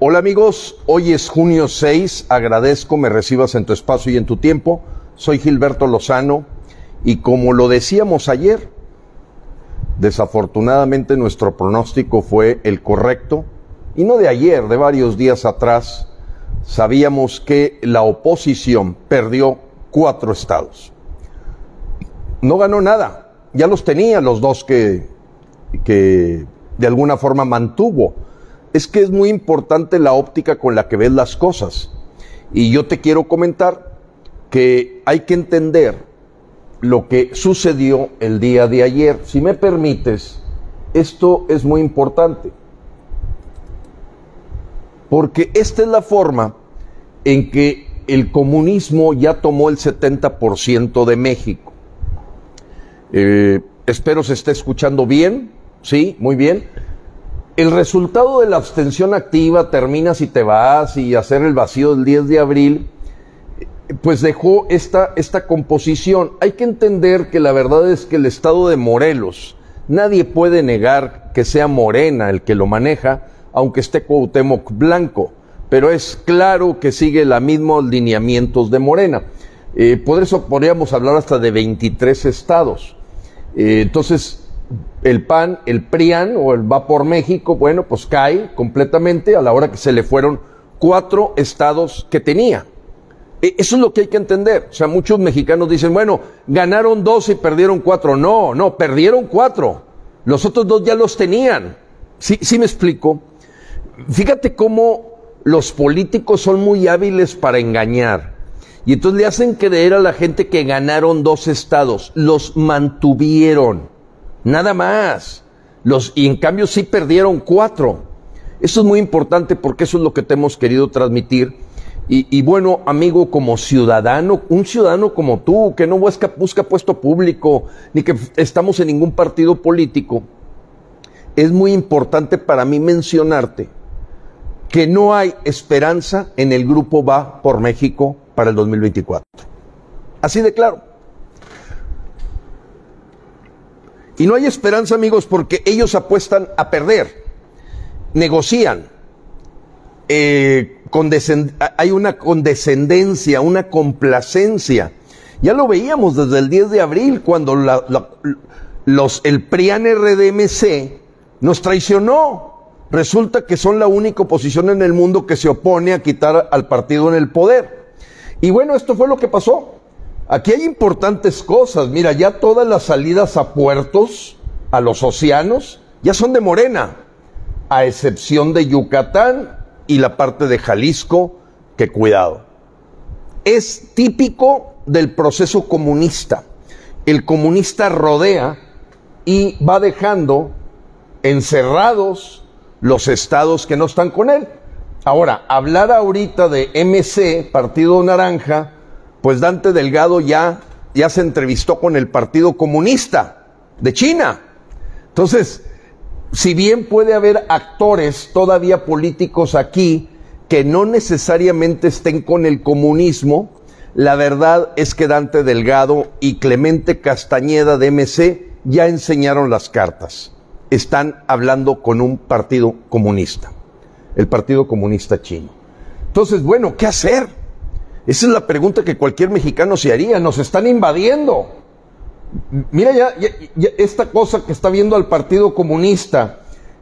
Hola amigos, hoy es junio 6, agradezco me recibas en tu espacio y en tu tiempo. Soy Gilberto Lozano. Y como lo decíamos ayer, desafortunadamente nuestro pronóstico fue el correcto. Y no de ayer, de varios días atrás, sabíamos que la oposición perdió cuatro estados. No ganó nada, ya los tenía los dos que, que de alguna forma mantuvo es que es muy importante la óptica con la que ves las cosas. Y yo te quiero comentar que hay que entender lo que sucedió el día de ayer. Si me permites, esto es muy importante. Porque esta es la forma en que el comunismo ya tomó el 70% de México. Eh, espero se esté escuchando bien, sí, muy bien el resultado de la abstención activa, terminas y te vas y hacer el vacío del 10 de abril, pues dejó esta, esta composición. Hay que entender que la verdad es que el estado de Morelos, nadie puede negar que sea Morena el que lo maneja, aunque esté Cuauhtémoc Blanco, pero es claro que sigue los mismos lineamientos de Morena. Eh, por eso podríamos hablar hasta de 23 estados. Eh, entonces, el PAN, el PRIAN o el Va por México, bueno, pues cae completamente a la hora que se le fueron cuatro estados que tenía. E, eso es lo que hay que entender. O sea, muchos mexicanos dicen, bueno, ganaron dos y perdieron cuatro. No, no, perdieron cuatro. Los otros dos ya los tenían. Sí, sí me explico. Fíjate cómo los políticos son muy hábiles para engañar. Y entonces le hacen creer a la gente que ganaron dos estados. Los mantuvieron. Nada más. Los, y en cambio sí perdieron cuatro. Eso es muy importante porque eso es lo que te hemos querido transmitir. Y, bueno, amigo, como ciudadano, un ciudadano como tú, que no busca, busca puesto público, ni que estamos en ningún partido político, es muy importante para mí mencionarte que no hay esperanza en el grupo Va por México para el 2024. Así de claro. Y no hay esperanza, amigos, porque ellos apuestan a perder, negocian, eh, hay una condescendencia, una complacencia. Ya lo veíamos desde el 10 de abril, cuando los, el PRIAN RDMC nos traicionó. Resulta que son la única oposición en el mundo que se opone a quitar al partido en el poder. Y bueno, esto fue lo que pasó. Aquí hay importantes cosas. Mira, ya todas las salidas a puertos, a los océanos, ya son de Morena, a excepción de Yucatán y la parte de Jalisco, que cuidado. Es típico del proceso comunista. El comunista rodea y va dejando encerrados los estados que no están con él. Ahora, hablar ahorita de MC, Partido Naranja, pues Dante Delgado ya, ya se entrevistó con el Partido Comunista de China. Entonces, si bien puede haber actores todavía políticos aquí que no necesariamente estén con el comunismo, la verdad es que Dante Delgado y Clemente Castañeda de MC ya enseñaron las cartas. Están hablando con un partido comunista, el Partido Comunista Chino. Entonces, bueno, ¿qué hacer? Esa es la pregunta que cualquier mexicano se haría. Nos están invadiendo. Mira ya, esta cosa que está viendo al Partido Comunista.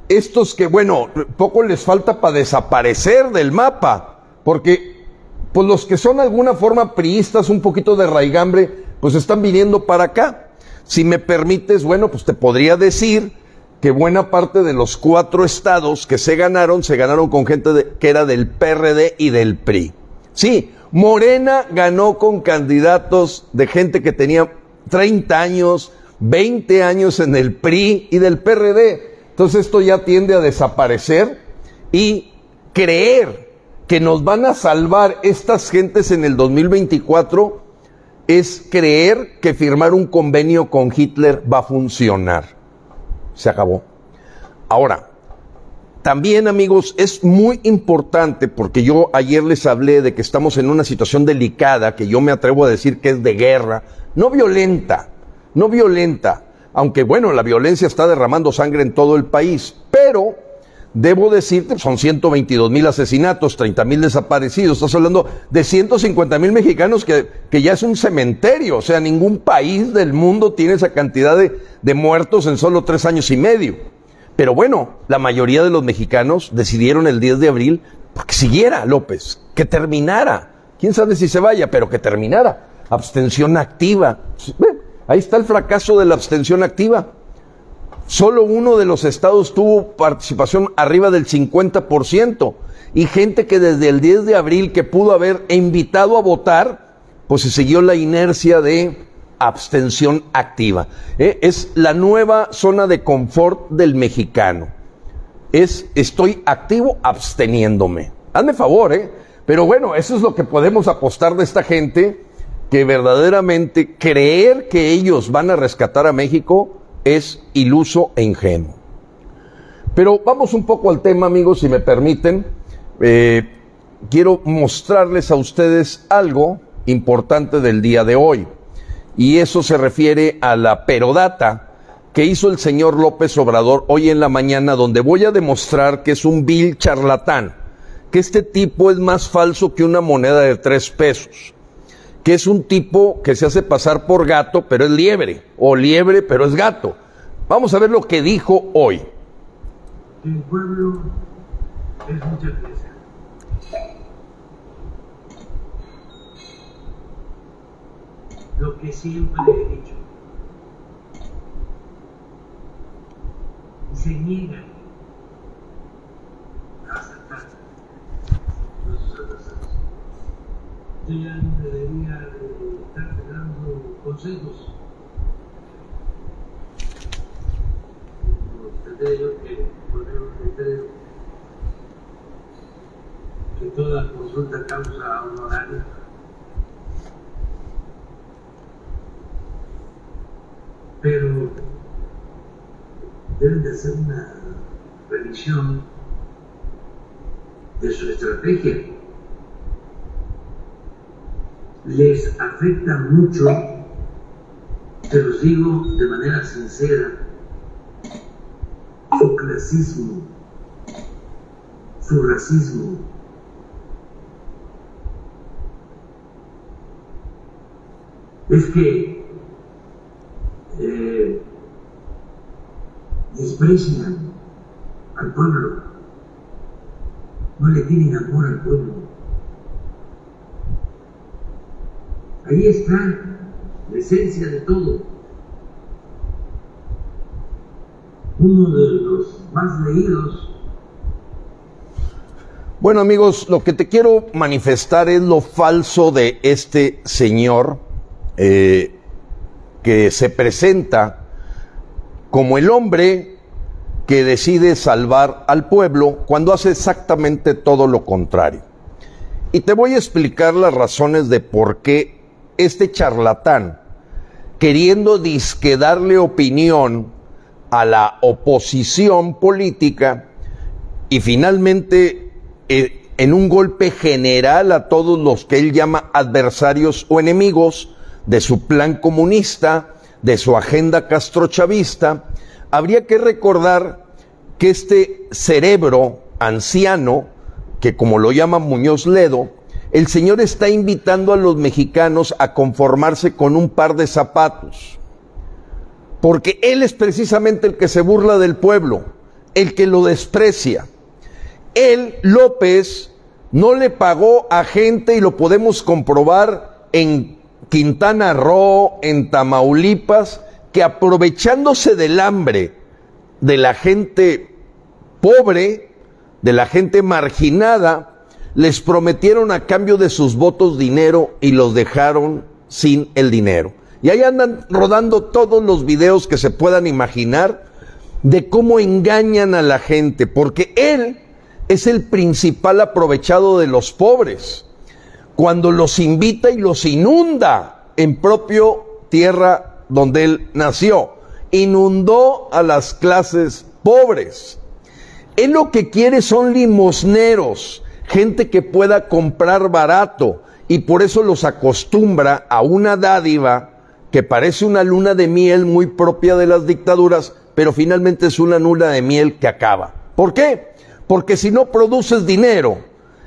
Estos que, bueno, poco les falta para desaparecer del mapa. Porque, pues los que son de alguna forma priistas, un poquito de raigambre, pues están viniendo para acá. Si me permites, bueno, pues te podría decir que buena parte de los cuatro estados que se ganaron, se ganaron con gente que era del PRD y del PRI. Sí, Morena ganó con candidatos de gente que tenía 30 años, 20 años en el PRI y del PRD. Entonces esto ya tiende a desaparecer y creer que nos van a salvar estas gentes en el 2024 es creer que firmar un convenio con Hitler va a funcionar. Se acabó. Ahora, también, amigos, es muy importante porque yo ayer les hablé de que estamos en una situación delicada, que yo me atrevo a decir que es de guerra, no violenta, no violenta, aunque bueno, la violencia está derramando sangre en todo el país, pero debo decirte, son 122 mil asesinatos, 30 mil desaparecidos, estás hablando de 150 mil mexicanos que, que, ya es un cementerio, o sea, ningún país del mundo tiene esa cantidad de, de muertos en solo tres años y medio. Pero bueno, la mayoría de los mexicanos decidieron el 10 de abril porque siguiera López, que terminara. Quién sabe si se vaya, pero que terminara. Abstención activa. Ahí está el fracaso de la abstención activa. Solo uno de los estados tuvo participación arriba del 50% y gente que desde el 10 de abril que pudo haber invitado a votar, pues se siguió la inercia de abstención activa. ¿eh? Es la nueva zona de confort del mexicano. Es estoy activo absteniéndome. Hazme favor, ¿eh? Pero bueno, eso es lo que podemos apostar de esta gente que verdaderamente creer que ellos van a rescatar a México es iluso e ingenuo. Pero vamos un poco al tema, amigos, si me permiten. Eh, quiero mostrarles a ustedes algo importante del día de hoy. Y eso se refiere a la perodata que hizo el señor López Obrador hoy en la mañana, donde voy a demostrar que es un vil charlatán, que este tipo es más falso que una moneda de tres pesos que es un tipo que se hace pasar por gato, pero es liebre, o liebre, pero es gato. Vamos a ver lo que dijo hoy. El pueblo es mucha pieza. Lo que siempre he dicho. Se niegan a aceptar nuestros adversarios. Yo ya no debería de estar dando consejos. Tendré yo que poner un letrero que toda consulta causa honorario. Pero deben de hacer una revisión de su estrategia les afecta mucho, te los digo de manera sincera, su clasismo, su racismo. Es que eh, desprecian al pueblo, no le tienen amor al pueblo. Ahí está la esencia de todo. Uno de los más leídos. Bueno amigos, lo que te quiero manifestar es lo falso de este señor eh, que se presenta como el hombre que decide salvar al pueblo cuando hace exactamente todo lo contrario. Y te voy a explicar las razones de por qué este charlatán, queriendo disque darle opinión a la oposición política y finalmente eh, en un golpe general a todos los que él llama adversarios o enemigos de su plan comunista, de su agenda castrochavista, habría que recordar que este cerebro anciano, que como lo llama Muñoz Ledo, el Señor está invitando a los mexicanos a conformarse con un par de zapatos, porque Él es precisamente el que se burla del pueblo, el que lo desprecia. Él, López, no le pagó a gente, y lo podemos comprobar en Quintana Roo, en Tamaulipas, que aprovechándose del hambre de la gente pobre, de la gente marginada, les prometieron a cambio de sus votos dinero y los dejaron sin el dinero. Y ahí andan rodando todos los videos que se puedan imaginar de cómo engañan a la gente, porque él es el principal aprovechado de los pobres, cuando los invita y los inunda en propio tierra donde él nació. Inundó a las clases pobres. Él lo que quiere son limosneros, gente que pueda comprar barato y por eso los acostumbra a una dádiva que parece una luna de miel muy propia de las dictaduras, pero finalmente es una luna de miel que acaba. ¿Por qué? Porque si no produces dinero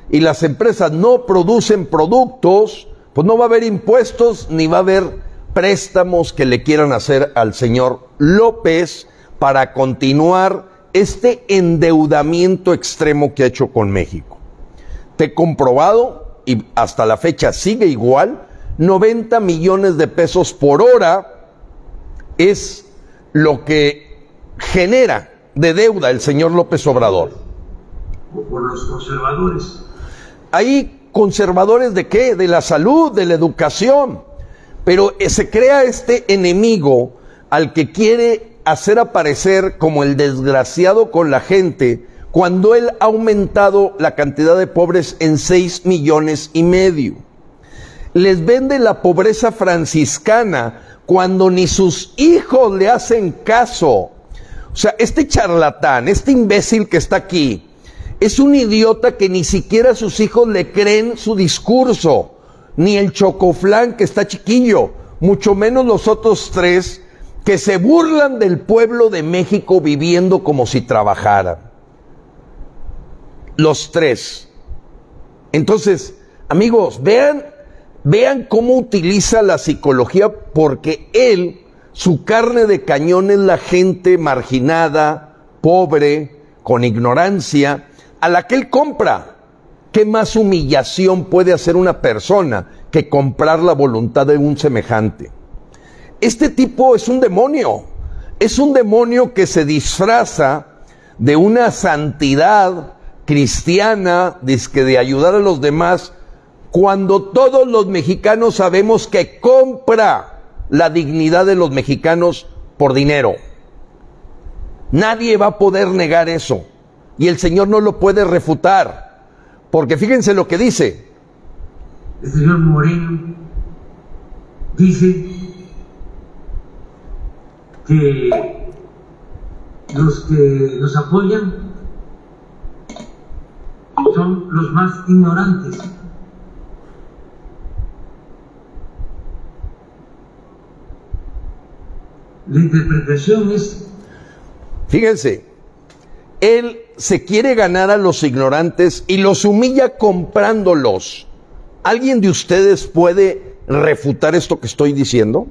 y las empresas no producen productos, pues no va a haber impuestos ni va a haber préstamos que le quieran hacer al señor López para continuar este endeudamiento extremo que ha hecho con México. Te he comprobado, y hasta la fecha sigue igual, 90 millones de pesos por hora es lo que genera de deuda el señor López Obrador. Por los conservadores. ¿Hay conservadores de qué? De la salud, de la educación. Pero eh, se crea este enemigo al que quiere hacer aparecer como el desgraciado con la gente cuando él ha aumentado la cantidad de pobres en 6 millones y medio. Les vende la pobreza franciscana cuando ni sus hijos le hacen caso. O sea, este charlatán, este imbécil que está aquí, es un idiota que ni siquiera sus hijos le creen su discurso, ni el chocoflán que está chiquillo, mucho menos los otros tres que se burlan del pueblo de México viviendo como si trabajaran. Los tres. Entonces, amigos, vean Vean cómo utiliza la psicología porque él, su carne de cañón es la gente marginada, pobre, con ignorancia, a la que él compra. ¿Qué más humillación puede hacer una persona que comprar la voluntad de un semejante? Este tipo es un demonio, es un demonio que se disfraza de una santidad cristiana, de ayudar a los demás, cuando todos los mexicanos sabemos que compra la dignidad de los mexicanos por dinero. Nadie va a poder negar eso. Y el Señor no lo puede refutar. Porque fíjense lo que dice. El señor Moreno dice que los que nos apoyan son los más ignorantes. La interpretación es... Fíjense, él se quiere ganar a los ignorantes y los humilla comprándolos. ¿Alguien de ustedes puede refutar esto que estoy diciendo?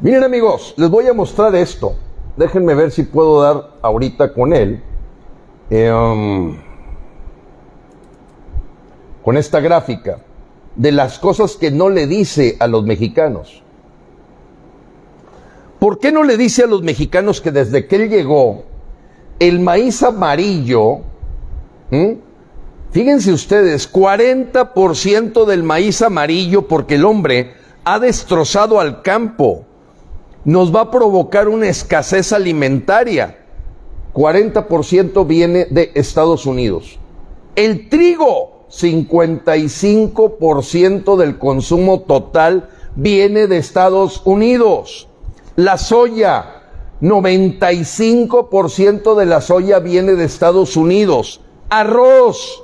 Miren amigos, les voy a mostrar esto. Déjenme ver si puedo dar ahorita con él. Eh, um, con esta gráfica de las cosas que no le dice a los mexicanos. ¿Por qué no le dice a los mexicanos que desde que él llegó, el maíz amarillo, fíjense ustedes, 40% del maíz amarillo, porque el hombre ha destrozado al campo, nos va a provocar una escasez alimentaria. 40% viene de Estados Unidos. El trigo, 55% del consumo total viene de Estados Unidos. La soya, 95% de la soya viene de Estados Unidos. Arroz,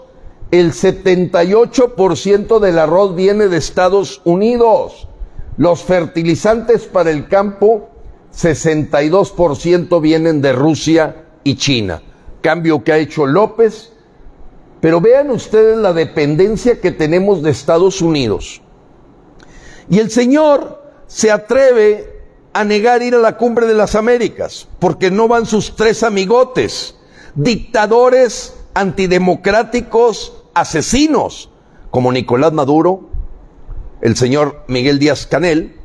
el 78% del arroz viene de Estados Unidos. Los fertilizantes para el campo, 62% vienen de Rusia y China. Cambio que ha hecho López. Pero vean ustedes la dependencia que tenemos de Estados Unidos. Y el Señor se atreve a negar ir a la cumbre de las Américas, porque no van sus tres amigotes, dictadores antidemocráticos, asesinos, como Nicolás Maduro, el señor Miguel Díaz Canel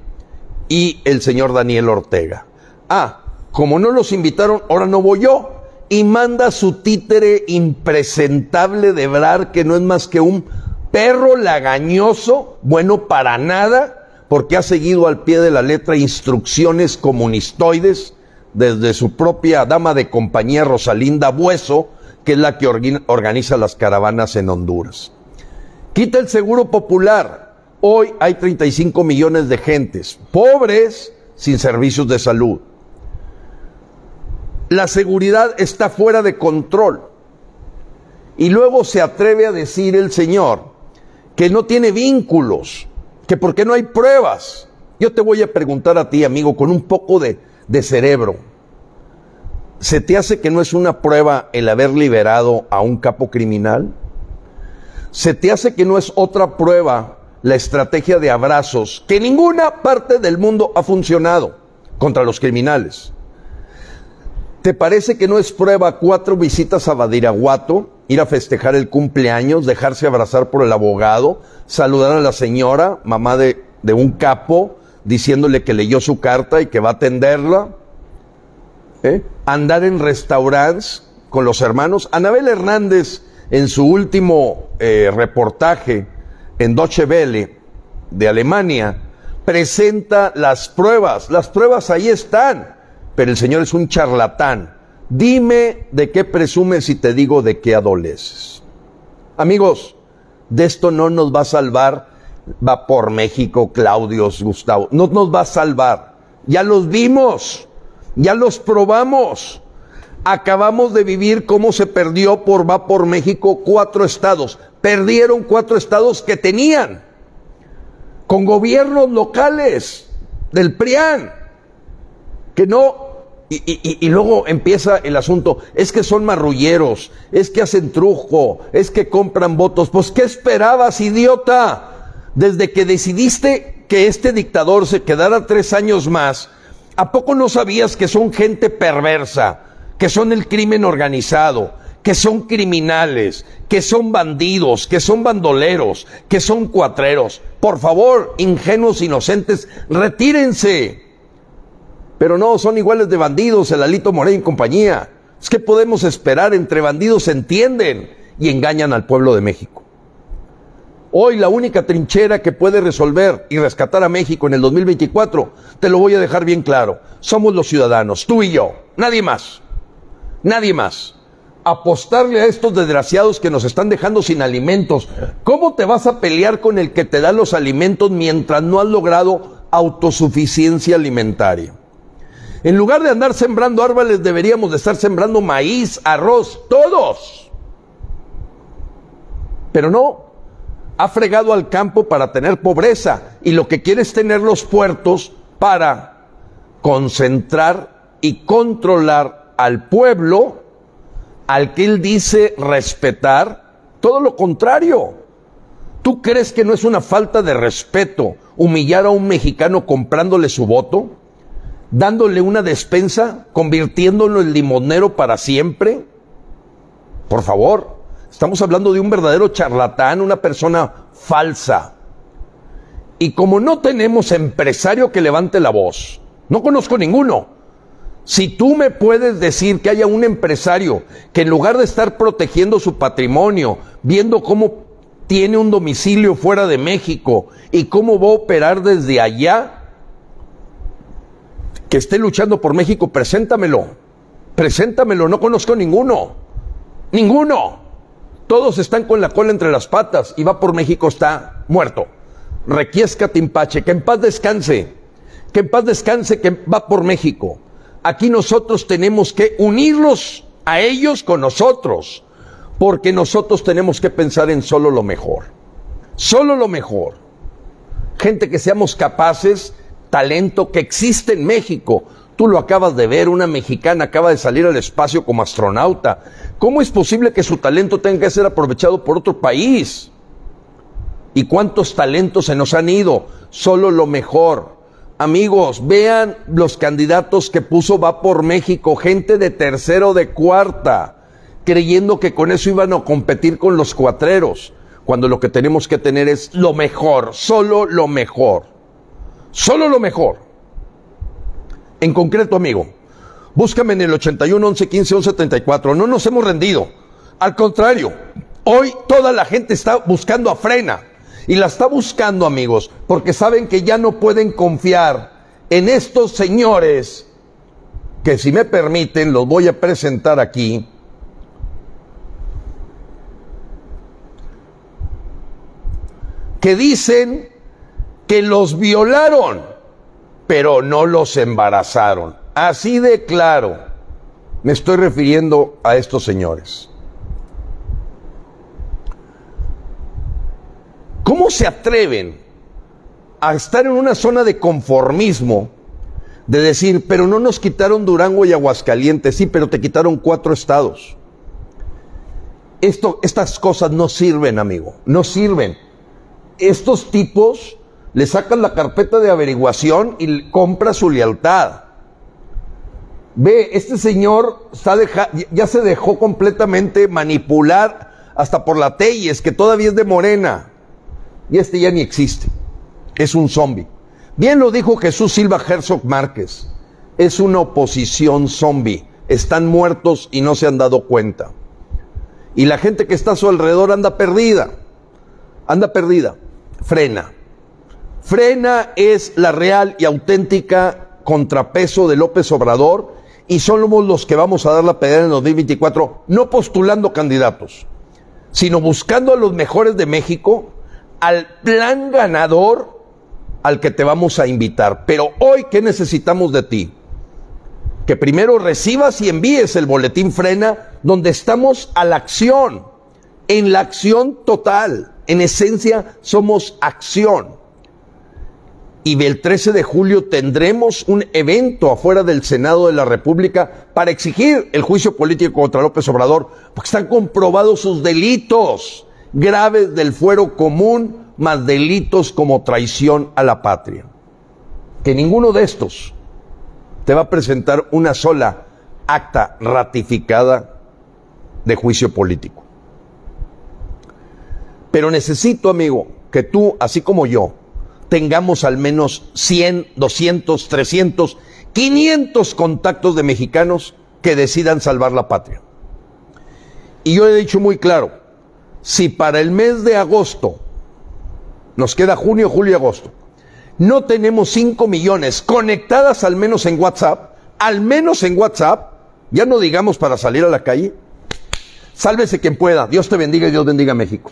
y el señor Daniel Ortega. Ah, como no los invitaron, ahora no voy yo. Y manda su títere impresentable de Brar, que no es más que un perro lagañoso, bueno para nada, porque ha seguido al pie de la letra instrucciones comunistoides desde su propia dama de compañía Rosalinda Bueso, que es la que organiza las caravanas en Honduras. Quita el seguro popular. Hoy hay 35 millones de gentes pobres sin servicios de salud. La seguridad está fuera de control. Y luego se atreve a decir el Señor que no tiene vínculos que porque no hay pruebas. Yo te voy a preguntar a ti, amigo, con un poco de, de cerebro. ¿Se te hace que no es una prueba el haber liberado a un capo criminal? ¿Se te hace que no es otra prueba la estrategia de abrazos que en ninguna parte del mundo ha funcionado contra los criminales? ¿Te parece que no es prueba cuatro visitas a Badiraguato, ir a festejar el cumpleaños, dejarse abrazar por el abogado, saludar a la señora, mamá de, de un capo, diciéndole que leyó su carta y que va a atenderla? ¿Eh? Andar en restaurantes con los hermanos. Anabel Hernández, en su último eh, reportaje en Deutsche Welle de Alemania, presenta las pruebas. Las pruebas ahí están pero el Señor es un charlatán. Dime de qué presumes y te digo de qué adoleces. Amigos, de esto no nos va a salvar va por México, Claudios, Gustavo. No nos va a salvar. Ya los vimos, ya los probamos. Acabamos de vivir cómo se perdió por va por México cuatro estados. Perdieron cuatro estados que tenían con gobiernos locales del PRIAN que no y, luego empieza el asunto, es que son marrulleros, es que hacen trujo, es que compran votos. Pues ¿qué esperabas, idiota? Desde que decidiste que este dictador se quedara tres años más, ¿a poco no sabías que son gente perversa, que son el crimen organizado, que son criminales, que son bandidos, que son bandoleros, que son cuatreros? Por favor, ingenuos inocentes, retírense. Pero no, son iguales de bandidos, el Alito Moreno y compañía. Es que podemos esperar, entre bandidos se entienden y engañan al pueblo de México. Hoy la única trinchera que puede resolver y rescatar a México en el 2024, te lo voy a dejar bien claro, somos los ciudadanos, tú y yo, nadie más, nadie más. Apostarle a estos desgraciados que nos están dejando sin alimentos. ¿Cómo te vas a pelear con el que te da los alimentos mientras no has logrado autosuficiencia alimentaria? En lugar de andar sembrando árboles, deberíamos de estar sembrando maíz, arroz, todos. Pero no, ha fregado al campo para tener pobreza y lo que quiere es tener los puertos para concentrar y controlar al pueblo al que él dice respetar, todo lo contrario. ¿Tú crees que no es una falta de respeto humillar a un mexicano comprándole su voto? Dándole una despensa, convirtiéndolo en limonero para siempre? Por favor, estamos hablando de un verdadero charlatán, una persona falsa. Y como no tenemos empresario que levante la voz, no conozco ninguno. Si tú me puedes decir que haya un empresario que en lugar de estar protegiendo su patrimonio, viendo cómo tiene un domicilio fuera de México y cómo va a operar desde allá, que esté luchando por México, preséntamelo. Preséntamelo, no conozco ninguno. Ninguno. Todos están con la cola entre las patas y va por México, está muerto. Requiesca Timpache, que en paz descanse. Que en paz descanse, que va por México. Aquí nosotros tenemos que unirlos a ellos con nosotros, porque nosotros tenemos que pensar en solo lo mejor. Solo lo mejor. Gente que seamos capaces talento que existe en México. Tú lo acabas de ver, una mexicana acaba de salir al espacio como astronauta. ¿Cómo es posible que su talento tenga que ser aprovechado por otro país? ¿Y cuántos talentos se nos han ido? Solo lo mejor. Amigos, vean los candidatos que puso Va por México, gente de tercero, de cuarta, creyendo que con eso iban a competir con los cuatreros, cuando lo que tenemos que tener es lo mejor, solo lo mejor. Solo lo mejor. En concreto, amigo, búscame en el 81 11 15 11 34. No nos hemos rendido. Al contrario, hoy toda la gente está buscando a frena. Y la está buscando, amigos, porque saben que ya no pueden confiar en estos señores que si me permiten los voy a presentar aquí. Que dicen que los violaron, pero no los embarazaron. Así de claro me estoy refiriendo a estos señores. ¿Cómo se atreven a estar en una zona de conformismo de decir, pero no nos quitaron Durango y Aguascalientes, sí, pero te quitaron cuatro estados. Esto, estas cosas no sirven, amigo, no sirven. Estos tipos le sacan la carpeta de averiguación y compra su lealtad. Ve, este señor está ya se dejó completamente manipular hasta por la Teyes, que todavía es de Morena. Y este ya ni existe. Es un zombie. Bien lo dijo Jesús Silva Herzog Márquez. Es una oposición zombie. Están muertos y no se han dado cuenta. Y la gente que está a su alrededor anda perdida. Anda perdida. Frena. Frena es la real y auténtica contrapeso de López Obrador y somos los que vamos a dar la pelea en el 2024, no postulando candidatos, sino buscando a los mejores de México, al plan ganador al que te vamos a invitar. Pero hoy, ¿qué necesitamos de ti? Que primero recibas y envíes el boletín frena donde estamos a la acción, en la acción total. En esencia, somos acción y el 13 de julio tendremos un evento afuera del Senado de la República para exigir el juicio político contra López Obrador, porque están comprobados sus delitos graves del fuero común, más delitos como traición a la patria. Que ninguno de estos te va a presentar una sola acta ratificada de juicio político. Pero necesito, amigo, que tú, así como yo, tengamos al menos 100, 200, 300, 500 contactos de mexicanos que decidan salvar la patria. Y yo he dicho muy claro, si para el mes de agosto, nos queda junio, julio y agosto, no tenemos 5 millones conectadas al menos en WhatsApp, al menos en WhatsApp, ya no digamos para salir a la calle, sálvese quien pueda, Dios te bendiga y Dios bendiga a México.